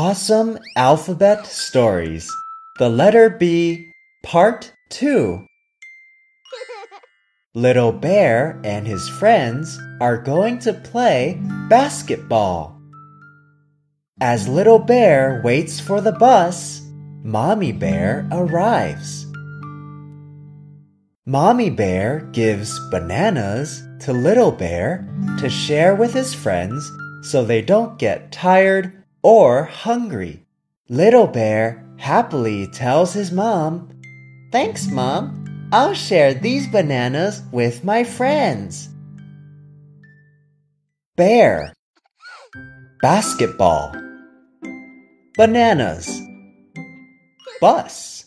Awesome Alphabet Stories The Letter B, Part 2. Little Bear and his friends are going to play basketball. As Little Bear waits for the bus, Mommy Bear arrives. Mommy Bear gives bananas to Little Bear to share with his friends so they don't get tired or hungry. Little Bear happily tells his mom, Thanks, Mom. I'll share these bananas with my friends. Bear Basketball Bananas Bus